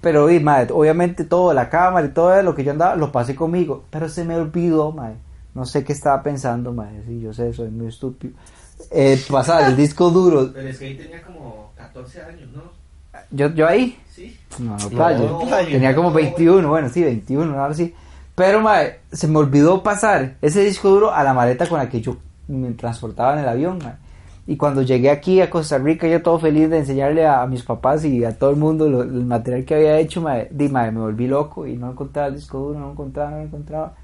Pero y, obviamente todo, la cámara y todo lo que yo andaba, lo pasé conmigo. Pero se me olvidó, mae. No sé qué estaba pensando. Sí, yo sé, soy muy estúpido. Eh, pasar el disco duro. Pero es que ahí tenía como 14 años, ¿no? Yo, yo ahí, Sí. no, no, No, playo. playo. Tenía como 21, bueno, sí, 21, ahora sí. Pero, mae, se me olvidó pasar ese disco duro a la maleta con la que yo me transportaba en el avión, mae. Y cuando llegué aquí a Costa Rica, yo todo feliz de enseñarle a, a mis papás y a todo el mundo lo- el material que había hecho, mae, di, mae, me volví loco y no encontraba el disco duro, no encontraba, no encontraba.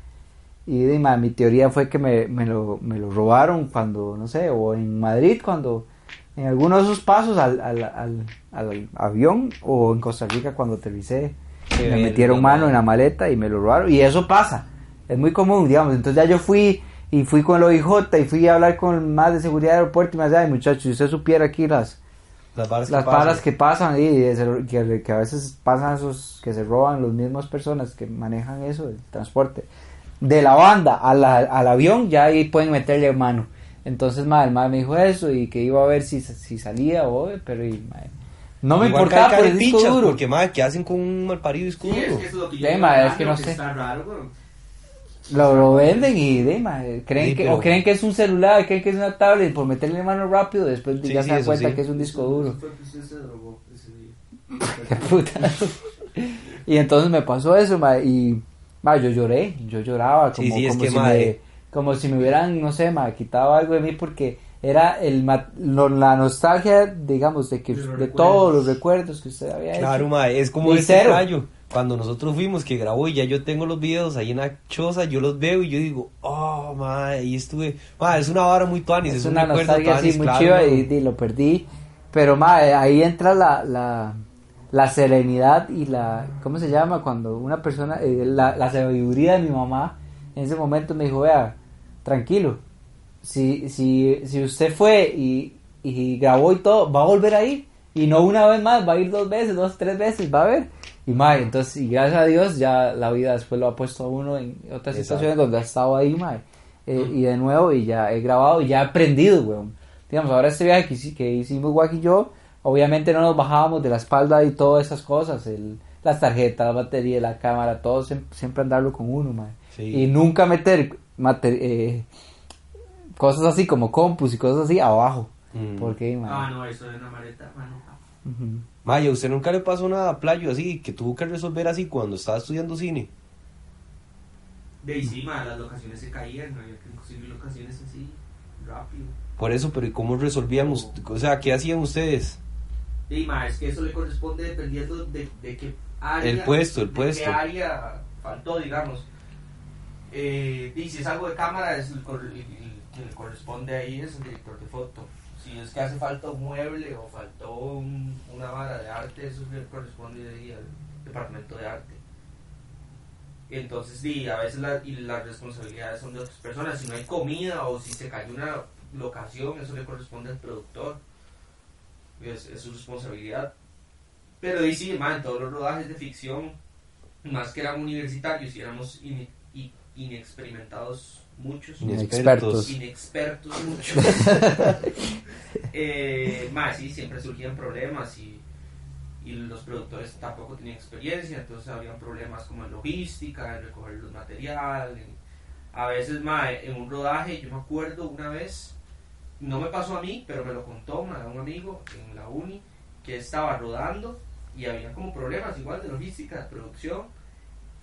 Y di, mae, mi teoría fue que me, me, lo, me lo robaron cuando, no sé, o en Madrid, cuando en alguno de esos pasos al, al, al, al avión, o en Costa Rica cuando aterricé, Qué me verga, metieron mano en la maleta y me lo robaron. Y eso pasa, es muy común, digamos. Entonces ya yo fui y fui con el OIJ y fui a hablar con más de seguridad del aeropuerto y me decía, ay muchachos, si usted supiera aquí las Las varas las que paras pasan. que pasan y que, que a veces pasan esos que se roban las mismas personas que manejan eso, el transporte. De la banda a la- al avión ya ahí pueden meterle mano. Entonces ma, el madre me dijo eso y que iba a ver si, si salía o pero y, ma, no me Igual importaba por el disco duro. Porque, madre, ¿qué hacen con un malparido disco Sí, es que eso es lo que yo es que no sé. Está raro, güey. Lo, lo venden y de, ma, creen Sí, que, pero- o creen que es un celular, creen que es una tablet por meterle mano rápido, después Sí, ya sí, se dan cuenta sí. que es un disco duro. Qué puta. y entonces me pasó eso, ma, y ma, yo lloré, yo lloraba como, Sí, sí, es como que, si me, como si me hubieran, no sé, ma, quitado algo de mí porque era el ma- lo- la nostalgia, digamos, de que De todos los recuerdos que usted había Claro, hecho. mae, es como Y ese cero. rayo. Cuando nosotros fuimos, que grabó y ya yo tengo los videos ahí en la choza, yo los veo y yo digo, oh, mae, ahí estuve. Mae, es una vara muy tuanis, es, es un una nostalgia así muy claro, y, y lo perdí. Pero ma, ahí entra la, la, la serenidad y la, ¿cómo se llama? Cuando una persona, eh, la, la sabiduría de mi mamá en ese momento me dijo, vea, tranquilo, si, si, si usted fue y, y grabó y todo, va a volver a ir. Y no una vez más, va a ir dos veces, dos, tres veces, va a ver. Y mae, entonces, y gracias a Dios, ya la vida después lo ha puesto a uno en otras Exacto. situaciones donde ha estado ahí, mae. Eh, y de nuevo, y ya he grabado y ya he aprendido, weón. Digamos, ahora este viaje que, hici- que hicimos Wack y yo, obviamente no nos bajábamos de la espalda y todas esas cosas, el, las tarjetas, la batería, la cámara, todo siempre, siempre andarlo con uno, mae. Sí. Y nunca meter eh, cosas así como compus y cosas así abajo. Mm. Porque, mae, Ah, no, eso es una maleta, mano. ¿A usted nunca le pasó nada a playo así, que tuvo que resolver así cuando estaba estudiando cine? De ahí sí, ma, las locaciones se caían, no había que conseguir locaciones así, rápido. Por eso, pero ¿y cómo resolvían? us- O sea, ¿qué hacían ustedes? Y ma, es que eso le corresponde dependiendo de, de qué área. El puesto, el de puesto. qué área faltó, digamos. Eh, y si es algo de cámara, es el, el- el que le corresponde ahí es el director de foto. Si es que hace falta un mueble o faltó un- una vara de arte, eso le corresponde ahí al departamento de arte. Entonces, sí, a veces y las responsabilidades son de otras personas. Si no hay comida o si se cayó una locación, eso le corresponde al productor. Es, es su responsabilidad. Pero y sí, ma, en todos los rodajes de ficción, más que eran universitarios y éramos ine- i- inexperimentados muchos, Inexpertos. inexpertos muchos, eh, más sí, siempre surgían problemas y, y los productores tampoco tenían experiencia, entonces habían problemas como en logística, en recoger los materiales. A veces, ma, en un rodaje, yo me acuerdo una vez, no me pasó a mí, pero me lo contó ma, un amigo en la uni, que estaba rodando y había como problemas igual de logística, de producción.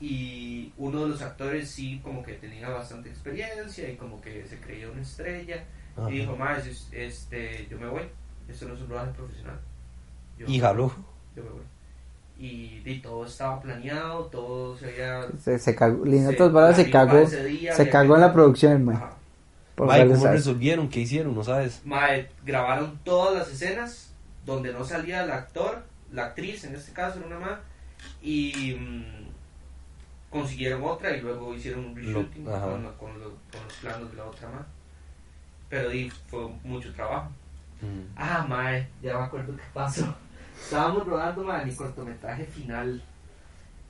Y uno de los actores sí como que tenía bastante experiencia y como que se creía una estrella. Ajá. Y dijo, más, este, yo me voy, esto no es un rodaje profesional. Yo Y jaló. yo me voy. Y, y todo estaba planeado, todo se había... Se, se cagó, en se cagó, día, se cagó en la producción. Por Mae, ¿cómo sal. resolvieron? ¿Qué hicieron? ¿No sabes? Mae, grabaron todas las escenas donde no salía el actor, la actriz en este caso era una más, y mm, consiguieron otra y luego hicieron un reshooting Lo- con, con lo- con los planos de la otra más. Pero di, fue mucho trabajo. Mm. Ah, mae, ya me acuerdo qué pasó. Estábamos rodando, mae, mi cortometraje final.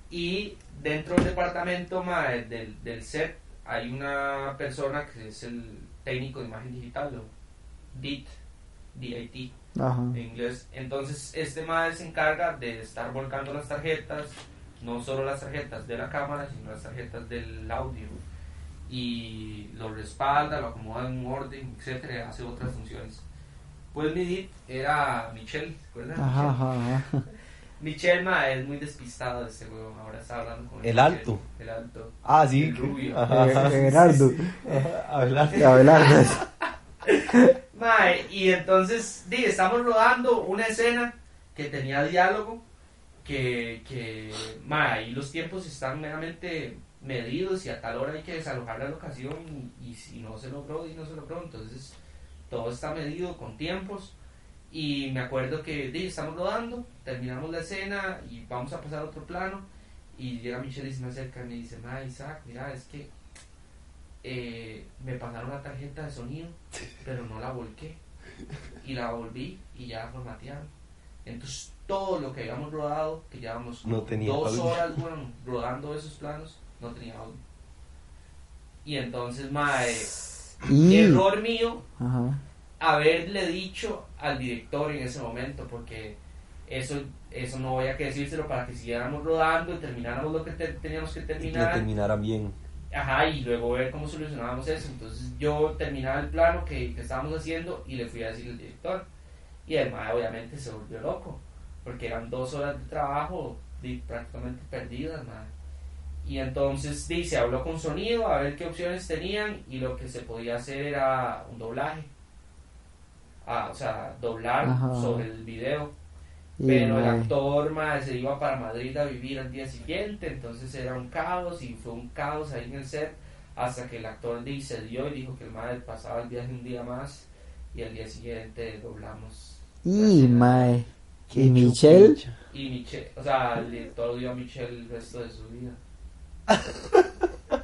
Y dentro del departamento, mae, del, del set, hay una persona que es el técnico de imagen digital, o DIT, DIT Ajá. en inglés. Entonces, este mae se encarga de estar volcando las tarjetas, no solo las tarjetas de la cámara, sino las tarjetas del audio. Y lo respalda, lo acomoda en un orden, etcétera, hace otras funciones. Pues mi DIT era Michelle, ¿recuerdan? Ajá, Michelle? ajá, ajá. Michelle ma, es muy despistado ese huevo, ahora está hablando con El Michelle, alto. El alto. Ah, sí. El rubio. Gerardo. Abelardo. Abelardo. Y entonces di, estamos rodando una escena que tenía diálogo, que, que mae, ahí los tiempos están meramente medidos y a tal hora hay que desalojar la locación y, y si no se logró y no se logró, entonces todo está medido con tiempos y me acuerdo que di, estamos rodando, terminamos la escena y vamos a pasar a otro plano y llega Michelle y se me acerca y me dice, ma Isaac, mira, es que eh, me pasaron la tarjeta de sonido, pero no la volqué. Y la volví y ya formatearon. Entonces todo lo que habíamos rodado, que llevábamos No tenía dos audio. horas bueno, rodando esos planos, no tenía audio. Y entonces, mae, Y... error mío Ajá. haberle dicho al director en ese momento, porque eso, eso no voy a que decírselo para que siguiéramos rodando y termináramos lo que te- teníamos que Y que terminar. terminara bien. Ajá, y luego ver cómo solucionábamos eso. Entonces yo terminaba el plano que, que estábamos haciendo y le fui a decir al director. Y el mae obviamente se volvió loco, porque eran dos horas de trabajo di- prácticamente perdidas, mae. Y entonces di, se habló con sonido a ver qué opciones tenían y lo que se podía hacer era un doblaje. Ah, o sea, doblar Ajá. sobre el video. Pero el actor mae, se iba para Madrid a vivir al día siguiente, entonces era un caos y fue un caos ahí en el set hasta que el actor se dio y dijo que el madre pasaba el viaje un día más y al día siguiente doblamos. Y, mae. ¿Y Michelle? Y Michelle, o sea, el director dio a Michelle el resto de su vida.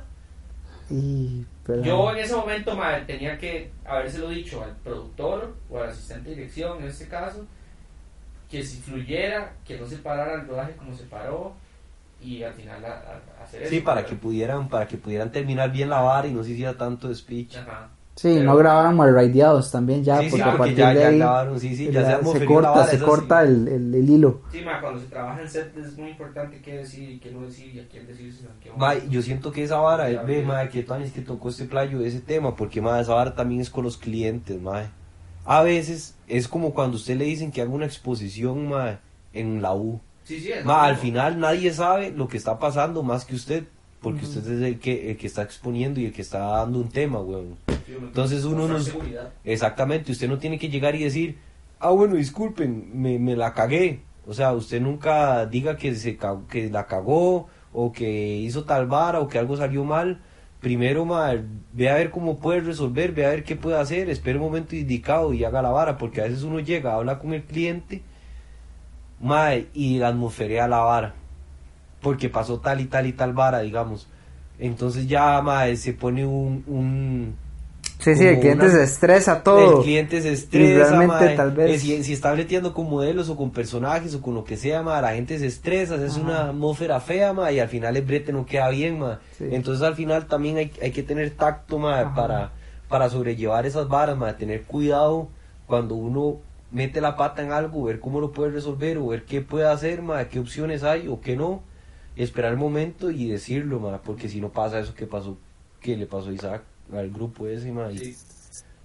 Y, pero- Yo en ese momento tenía que habérselo dicho al productor o al asistente de dirección en este caso, que si fluyera, que no se parara el rodaje como se paró y al final a- a- hacer eso. Sí, para pero- que pudieran, para que pudieran terminar bien la vara y no se hiciera tanto speech. Ajá. Sí, pero- no grababan mal radiados también ya, sí, sí, porque a porque partir ya, de ya ahí grabaron, sí, sí, ya se, se corta, se corta sí. el, el, el hilo. Sí, ma, cuando se trabaja en set es muy importante qué decir y qué no decir y a quién en qué Ma, yo siento que esa vara, Ya, ve, ma, que es que tocó este playo, ese tema, porque ma, esa vara también es con los clientes, ma. A veces es como cuando usted le dicen que haga una exposición, ma, en la U. Sí, sí, es Ma, al final nadie sabe lo que está pasando más que usted, porque usted es el que, el que está exponiendo y el que está dando un tema, weón. Sí, uno entonces uno seguridad. Exactamente, usted no tiene que llegar y decir, ah, bueno, disculpen, me, me la cagué. O sea, usted nunca diga que, se que la cagó o que hizo tal vara o que algo salió mal. Primero, ma, ve a ver cómo puede resolver, ve a ver qué puede hacer, espere un momento indicado y haga la vara, porque a veces uno llega, habla con el cliente, ma, y la atmosferea la vara, porque pasó tal y tal y tal vara, digamos. Entonces ya, ma, se pone un- un Sí, sí, el cliente una- se estresa todo. el cliente se estresa, mae. tal vez- Eh, Si, si está breteando con modelos o con personajes o con lo que sea, mae, la gente se estresa, es una atmósfera fea, mae, y al final el brete no queda bien, mae. Sí. Entonces al final también hay, hay que tener tacto, mae, para, para sobrellevar esas varas, mae, tener cuidado cuando uno mete la pata en algo, ver cómo lo puede resolver o ver qué puede hacer, mae, qué opciones hay o qué no, esperar el momento y decirlo, mae, porque si no pasa eso que pasó, que le pasó a Isaac al grupo ese, y Sí,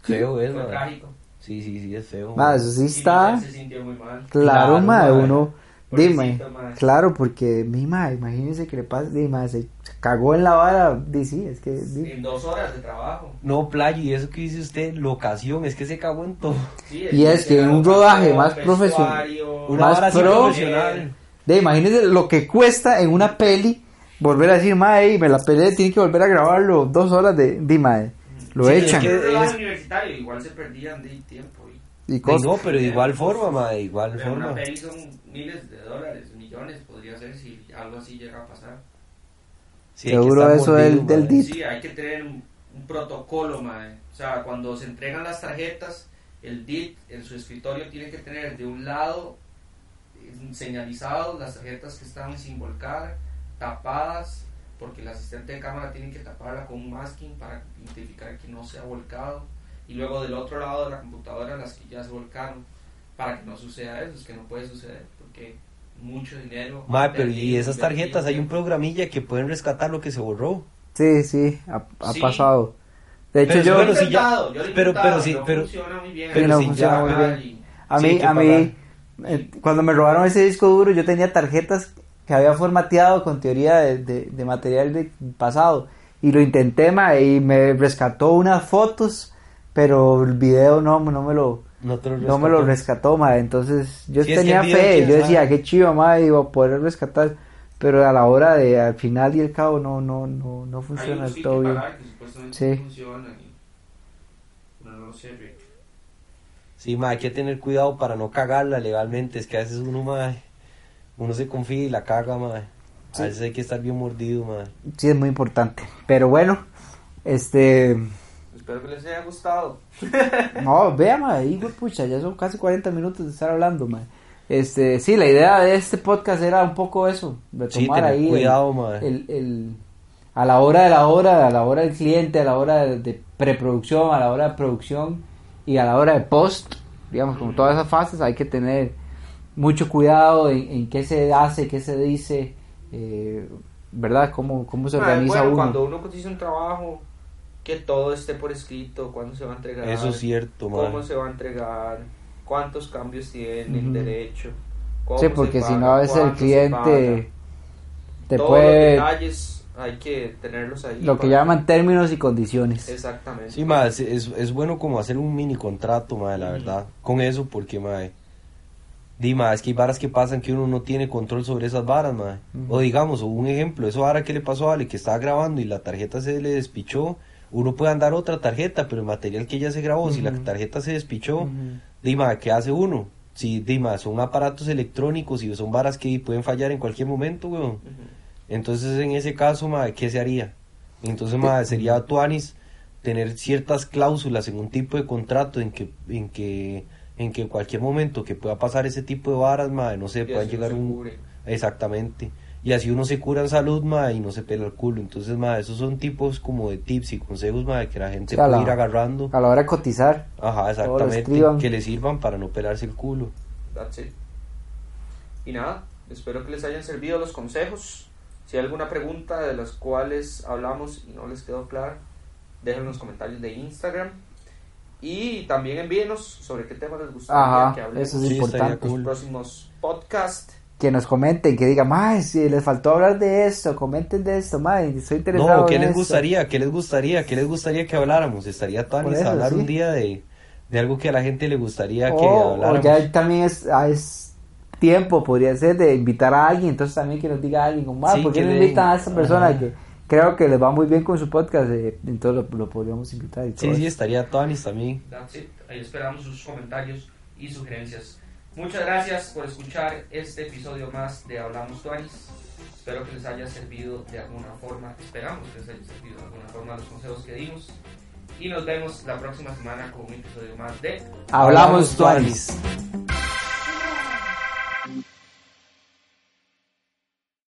feo es, trágico. Sí, sí, sí, es feo. Ma, eso sí está. Se sintió muy mal. Claro, Claro, ma, uno. Dime, claro, porque mi ma, imagínense que le pasa, di, ma, se cagó en la vara, di, sí, es que, di, En dos horas de trabajo. No, playa, y eso que dice usted, locación, es que se cagó en todo. Sí, Y es que en un rodaje más vestuario, Una Más vara así pro. profesional. De, imagínense lo que cuesta en una peli volver a decir, ma, ey, me la peleé, tiene que volver a grabarlo dos horas de, di, ma, lo Sí, es echan que- universitario igual se perdían de tiempo. Y, cosas. no, pero de igual forma, ma, de igual pero una forma. peli son miles de dólares, millones podría ser si algo así llega a pasar. Sí, Seguro eso mordido, del- del. Sí, hay que tener un, un protocolo, mae. O sea, cuando se entregan las tarjetas, el DIT en su escritorio tiene que tener de un lado eh, señalizado las tarjetas que están sin volcar, tapadas, porque el asistente de cámara tiene que taparla con un masking para identificar que no se ha volcado. Y luego del otro lado de la computadora las que ya se volcaron, para que no suceda eso, es que no puede suceder, porque mucho dinero. Ma, pero y esas tarjetas, hay un programilla que pueden rescatar lo que se borró. Sí, sí, ha, ha Sí. pasado. De hecho, Pero yo, Yo lo he Bueno, si ya- yo lo he pero- pero sí, no pero- funciona muy bien. pero no si funciona ya- muy bien. y- a sí, mí, que a mí, eh, cuando me robaron ese disco duro, yo tenía tarjetas que había formateado con teoría de, de- de material de pasado. Y lo intenté, ma, y me rescató unas fotos, pero el video no, no me lo, No, te lo no me lo rescató. ma. Entonces yo tenía fe, yo decía, sabe. qué chido, ma, iba a poder rescatar. Pero a la hora de, al final y al cabo, no, no, no, no funciona del todo bien. Sí. no lo sabe. Sí, ma, hay que tener cuidado para no cagarla legalmente. Es que a veces uno, ma, uno se confía y la caga, ma. A Sí. veces hay que estar bien mordido, ma. Sí, es muy importante. Pero bueno, Este, Espero que les haya gustado. no, vea, ma, güey, pucha, ya son casi 40 minutos de estar hablando, ma. Este, sí, la idea de este podcast era un poco eso, de Sí, ahí el- cuidado, el, el- a la hora de la hora, a la hora del cliente, a la hora de, de preproducción, a la hora de producción y a la hora de post, digamos, como todas esas fases hay que tener mucho cuidado en, en qué se hace, qué se dice, eh, ¿verdad? Cómo, cómo se Ah, organiza bueno, uno. cuando uno cotiza un trabajo, que todo esté por escrito, cuándo se va a entregar, Eso es cierto, cómo se va a entregar, cuántos cambios tiene el Ujú. derecho. cómo Sí, se porque si no a veces el cliente te Todos puede los detalles hay que tenerlos ahí. lo que para- llaman términos y condiciones. Exactamente. Sí, mae, es, es, es bueno como hacer un mini contrato, mae, la Ujú. verdad. Con eso, porque, mae. Di, mae, es que hay varas que pasan que uno no tiene control sobre esas varas, mae. Ujú. O digamos, o un ejemplo, eso vara que le pasó a Ale, que estaba grabando y la tarjeta se le despichó. Uno puede andar otra tarjeta, pero el material que ya se grabó, si la Ujú. tarjeta se despichó, Ujú. Dima, ¿qué hace uno? Si, Dima, son aparatos electrónicos y son varas que pueden fallar en cualquier momento, weón. Ujú. Entonces, en ese caso, ma, ¿qué se haría? Entonces, ma, sería tuanis tener ciertas cláusulas en un tipo de contrato en que, en que, en que en cualquier momento que pueda pasar ese tipo de varas, ma, no sé, Y puedan así llegar un... cubre. Exactamente. Y así uno se cura en salud, ma, y no se pela el culo. Entonces, ma, esos son tipos como de tips y consejos, ma, que la gente puede la- ir agarrando. A la hora de cotizar, Ajá, exactamente. Que le sirvan para no pelarse el culo. That's it. Y nada, espero que les hayan servido los consejos. Si hay alguna pregunta de las cuales hablamos y no les quedó clara, déjenlo en los comentarios de Instagram. Y también envíenos sobre qué tema les gustaría Ajá, que hablemos eso es Sí, importante. en cool. los próximos podcasts. Que nos comenten, que digan, ay, si les faltó hablar de esto, comenten de esto, madre, estoy interesado. No, ¿qué en les esto". gustaría? ¿Qué les gustaría? ¿Qué les gustaría que habláramos? Estaría tan hablar sí. un día de, de algo que a la gente le gustaría que O, o habláramos. ya también es, ah, es tiempo, podría ser, de invitar a alguien, entonces también que nos diga alguien, como, ah, Sí, ¿por qué no invitan a esta persona Ajá. que creo que les va muy bien con su podcast? eh, entonces lo, lo podríamos invitar y todo Sí, sí, eso. estaría Tonis también. That's it. Ahí esperamos sus comentarios y sugerencias. Muchas gracias por escuchar este episodio más de Hablamos Tuanis. Espero que les haya servido de alguna forma. Esperamos que les haya servido de alguna forma los consejos que dimos. Y nos vemos la próxima semana con un episodio más de Hablamos, Tuanis.